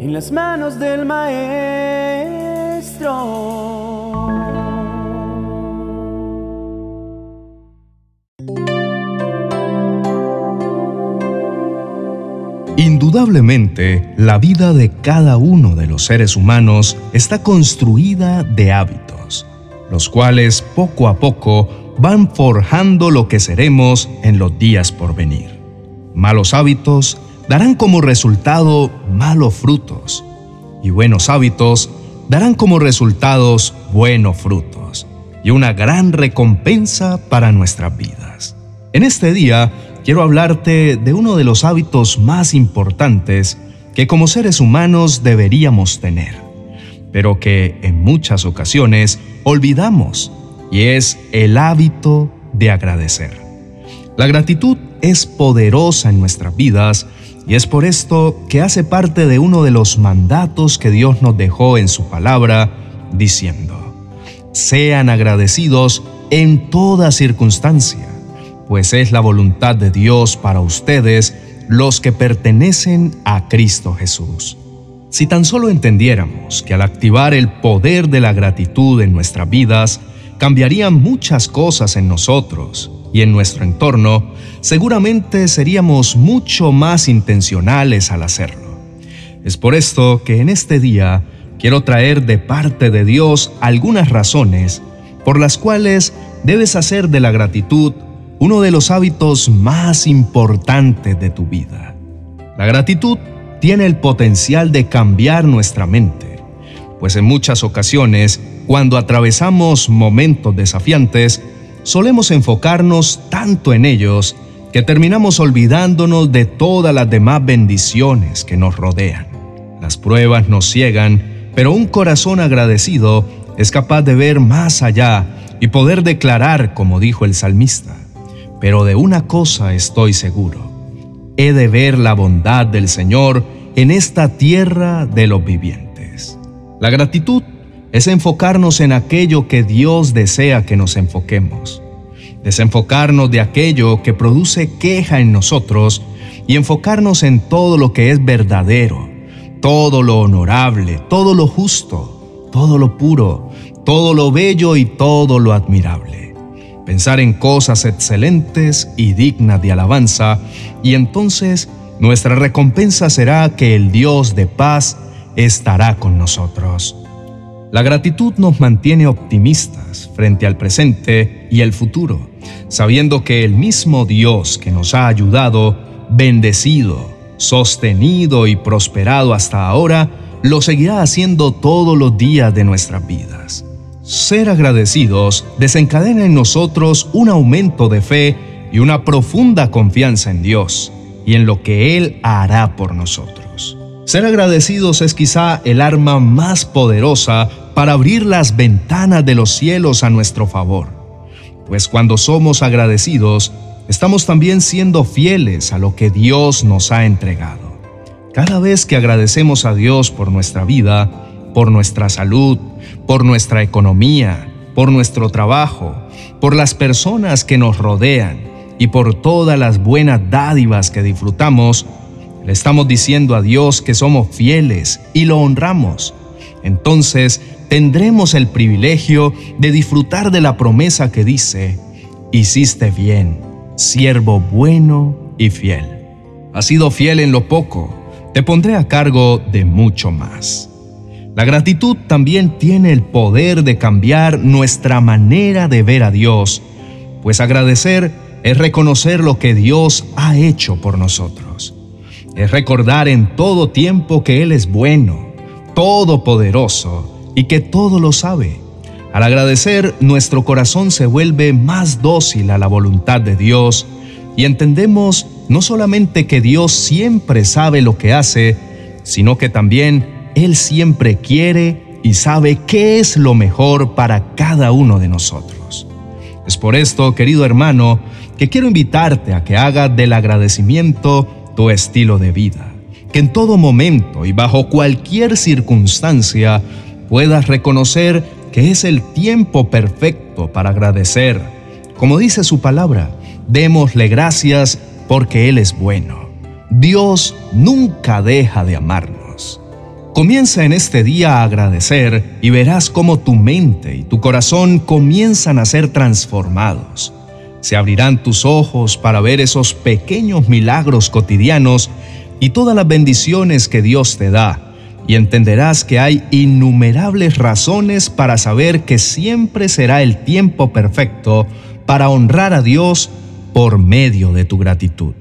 en las manos del Maestro. Indudablemente, la vida de cada uno de los seres humanos está construida de hábitos, los cuales poco a poco van forjando lo que seremos en los días por venir. Malos hábitos darán como resultado malos frutos, y buenos hábitos darán como resultados buenos frutos, y una gran recompensa para nuestras vidas. En este día, quiero hablarte de uno de los hábitos más importantes que como seres humanos deberíamos tener, pero que en muchas ocasiones olvidamos, y es el hábito de agradecer. La gratitud es poderosa en nuestras vidas y es por esto que hace parte de uno de los mandatos que Dios nos dejó en su palabra, diciendo, sean agradecidos en toda circunstancia pues es la voluntad de Dios para ustedes los que pertenecen a Cristo Jesús. Si tan solo entendiéramos que al activar el poder de la gratitud en nuestras vidas, cambiarían muchas cosas en nosotros y en nuestro entorno, seguramente seríamos mucho más intencionales al hacerlo. Es por esto que en este día quiero traer de parte de Dios algunas razones por las cuales debes hacer de la gratitud uno de los hábitos más importantes de tu vida. La gratitud tiene el potencial de cambiar nuestra mente, pues en muchas ocasiones, cuando atravesamos momentos desafiantes, solemos enfocarnos tanto en ellos que terminamos olvidándonos de todas las demás bendiciones que nos rodean. Las pruebas nos ciegan, pero un corazón agradecido es capaz de ver más allá y poder declarar, como dijo el salmista, pero de una cosa estoy seguro, he de ver la bondad del Señor en esta tierra de los vivientes. La gratitud es enfocarnos en aquello que Dios desea que nos enfoquemos, desenfocarnos de aquello que produce queja en nosotros y enfocarnos en todo lo que es verdadero, todo lo honorable, todo lo justo, todo lo puro, todo lo bello y todo lo admirable pensar en cosas excelentes y dignas de alabanza, y entonces nuestra recompensa será que el Dios de paz estará con nosotros. La gratitud nos mantiene optimistas frente al presente y el futuro, sabiendo que el mismo Dios que nos ha ayudado, bendecido, sostenido y prosperado hasta ahora, lo seguirá haciendo todos los días de nuestras vidas. Ser agradecidos desencadena en nosotros un aumento de fe y una profunda confianza en Dios y en lo que Él hará por nosotros. Ser agradecidos es quizá el arma más poderosa para abrir las ventanas de los cielos a nuestro favor, pues cuando somos agradecidos, estamos también siendo fieles a lo que Dios nos ha entregado. Cada vez que agradecemos a Dios por nuestra vida, por nuestra salud, por nuestra economía, por nuestro trabajo, por las personas que nos rodean y por todas las buenas dádivas que disfrutamos, le estamos diciendo a Dios que somos fieles y lo honramos. Entonces tendremos el privilegio de disfrutar de la promesa que dice, hiciste bien, siervo bueno y fiel. Has sido fiel en lo poco, te pondré a cargo de mucho más. La gratitud también tiene el poder de cambiar nuestra manera de ver a Dios, pues agradecer es reconocer lo que Dios ha hecho por nosotros. Es recordar en todo tiempo que Él es bueno, todopoderoso y que todo lo sabe. Al agradecer, nuestro corazón se vuelve más dócil a la voluntad de Dios y entendemos no solamente que Dios siempre sabe lo que hace, sino que también él siempre quiere y sabe qué es lo mejor para cada uno de nosotros. Es por esto, querido hermano, que quiero invitarte a que hagas del agradecimiento tu estilo de vida, que en todo momento y bajo cualquier circunstancia puedas reconocer que es el tiempo perfecto para agradecer. Como dice su palabra, démosle gracias porque Él es bueno. Dios nunca deja de amarnos. Comienza en este día a agradecer y verás cómo tu mente y tu corazón comienzan a ser transformados. Se abrirán tus ojos para ver esos pequeños milagros cotidianos y todas las bendiciones que Dios te da, y entenderás que hay innumerables razones para saber que siempre será el tiempo perfecto para honrar a Dios por medio de tu gratitud.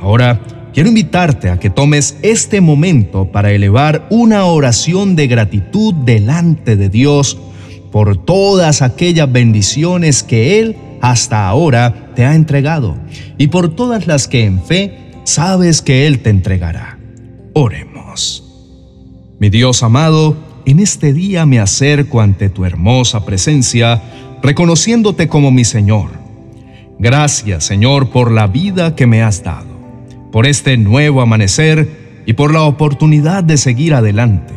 Ahora, quiero invitarte a que tomes este momento para elevar una oración de gratitud delante de Dios por todas aquellas bendiciones que Él hasta ahora te ha entregado y por todas las que en fe sabes que Él te entregará. Oremos. Mi Dios amado, en este día me acerco ante tu hermosa presencia, reconociéndote como mi Señor. Gracias, Señor, por la vida que me has dado, por este nuevo amanecer y por la oportunidad de seguir adelante.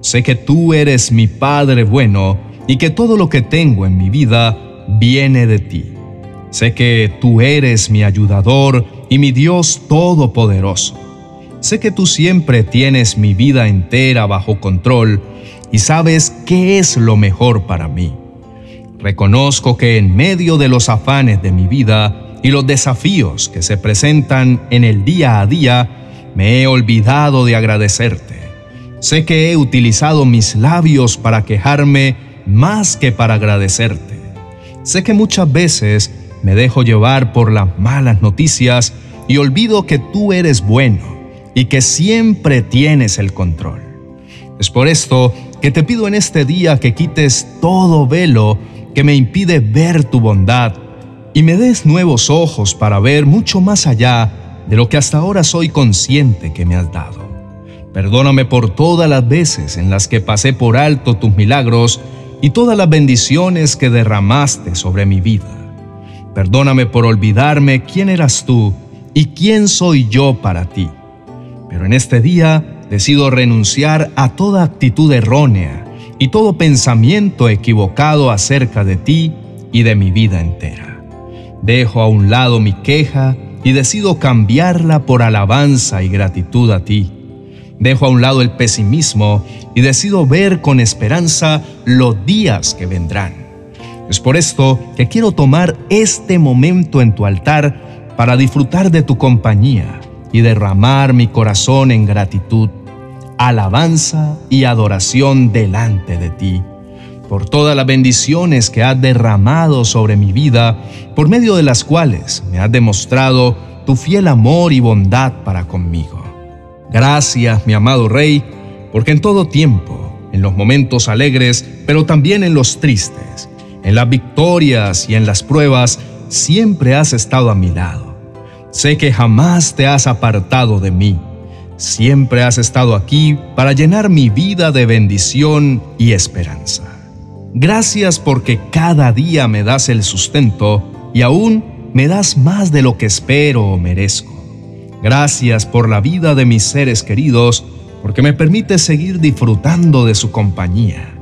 Sé que tú eres mi Padre bueno y que todo lo que tengo en mi vida viene de ti. Sé que tú eres mi ayudador y mi Dios todopoderoso. Sé que tú siempre tienes mi vida entera bajo control y sabes qué es lo mejor para mí. Reconozco que en medio de los afanes de mi vida y los desafíos que se presentan en el día a día, me he olvidado de agradecerte. Sé que he utilizado mis labios para quejarme más que para agradecerte. Sé que muchas veces me dejo llevar por las malas noticias y olvido que tú eres bueno y que siempre tienes el control. Es por esto que te pido en este día que quites todo velo que me impide ver tu bondad y me des nuevos ojos para ver mucho más allá de lo que hasta ahora soy consciente que me has dado. Perdóname por todas las veces en las que pasé por alto tus milagros y todas las bendiciones que derramaste sobre mi vida. Perdóname por olvidarme quién eras tú y quién soy yo para ti. Pero en este día decido renunciar a toda actitud errónea y todo pensamiento equivocado acerca de ti y de mi vida entera. Dejo a un lado mi queja y decido cambiarla por alabanza y gratitud a ti Dejo a un lado el pesimismo y decido ver con esperanza los días que vendrán. Es por esto que quiero tomar este momento en tu altar para disfrutar de tu compañía y derramar mi corazón en gratitud, alabanza y adoración delante de ti, por todas las bendiciones que has derramado sobre mi vida, por medio de las cuales me has demostrado tu fiel amor y bondad para conmigo. Gracias, mi amado Rey, porque en todo tiempo, en los momentos alegres, pero también en los tristes, en las victorias y en las pruebas, siempre has estado a mi lado. Sé que jamás te has apartado de mí. Siempre has estado aquí para llenar mi vida de bendición y esperanza. Gracias porque cada día me das el sustento y aún me das más de lo que espero o merezco. Gracias por la vida de mis seres queridos, porque me permite seguir disfrutando de su compañía.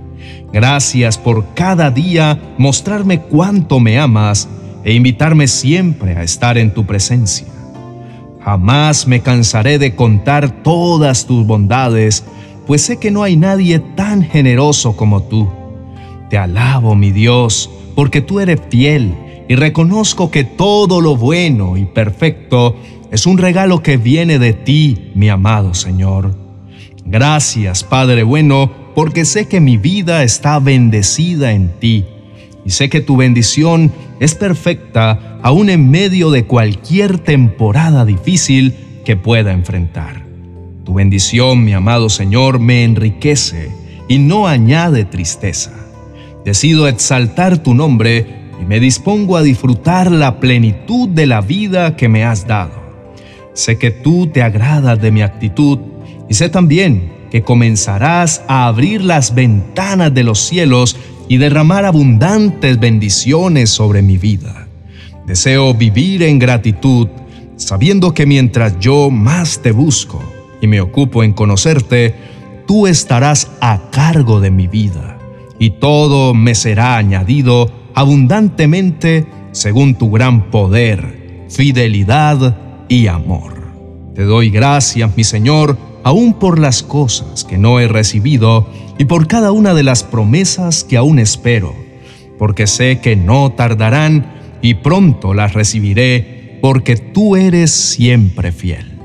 Gracias por cada día mostrarme cuánto me amas e invitarme siempre a estar en tu presencia. Jamás me cansaré de contar todas tus bondades, pues sé que no hay nadie tan generoso como tú. Te alabo, mi Dios, porque tú eres fiel y reconozco que todo lo bueno y perfecto es un regalo que viene de ti, mi amado Señor. Gracias, Padre bueno, porque sé que mi vida está bendecida en ti y sé que tu bendición es perfecta aún en medio de cualquier temporada difícil que pueda enfrentar. Tu bendición, mi amado Señor, me enriquece y no añade tristeza. Decido exaltar tu nombre y me dispongo a disfrutar la plenitud de la vida que me has dado. Sé que tú te agradas de mi actitud y sé también que comenzarás a abrir las ventanas de los cielos y derramar abundantes bendiciones sobre mi vida. Deseo vivir en gratitud, sabiendo que mientras yo más te busco y me ocupo en conocerte, tú estarás a cargo de mi vida, y todo me será añadido abundantemente según tu gran poder, fidelidad y amor. Te doy gracias, mi Señor, aún por las cosas que no he recibido y por cada una de las promesas que aún espero, porque sé que no tardarán y pronto las recibiré, porque tú eres siempre fiel.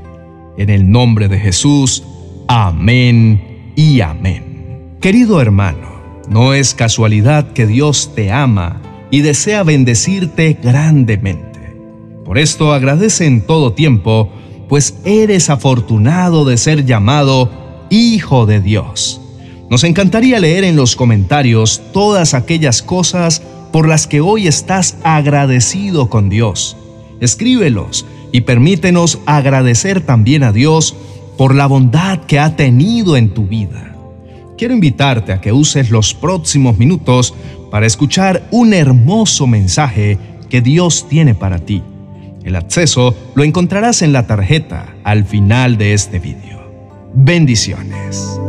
En el nombre de Jesús, amén y amén. Querido hermano, no es casualidad que Dios te ama y desea bendecirte grandemente. Por esto agradece en todo tiempo, pues eres afortunado de ser llamado Hijo de Dios. Nos encantaría leer en los comentarios todas aquellas cosas por las que hoy estás agradecido con Dios. Escríbelos y permítenos agradecer también a Dios por la bondad que ha tenido en tu vida quiero invitarte a que uses los próximos minutos para escuchar un hermoso mensaje que Dios tiene para ti. El acceso lo encontrarás en la tarjeta al final de este vídeo. Bendiciones.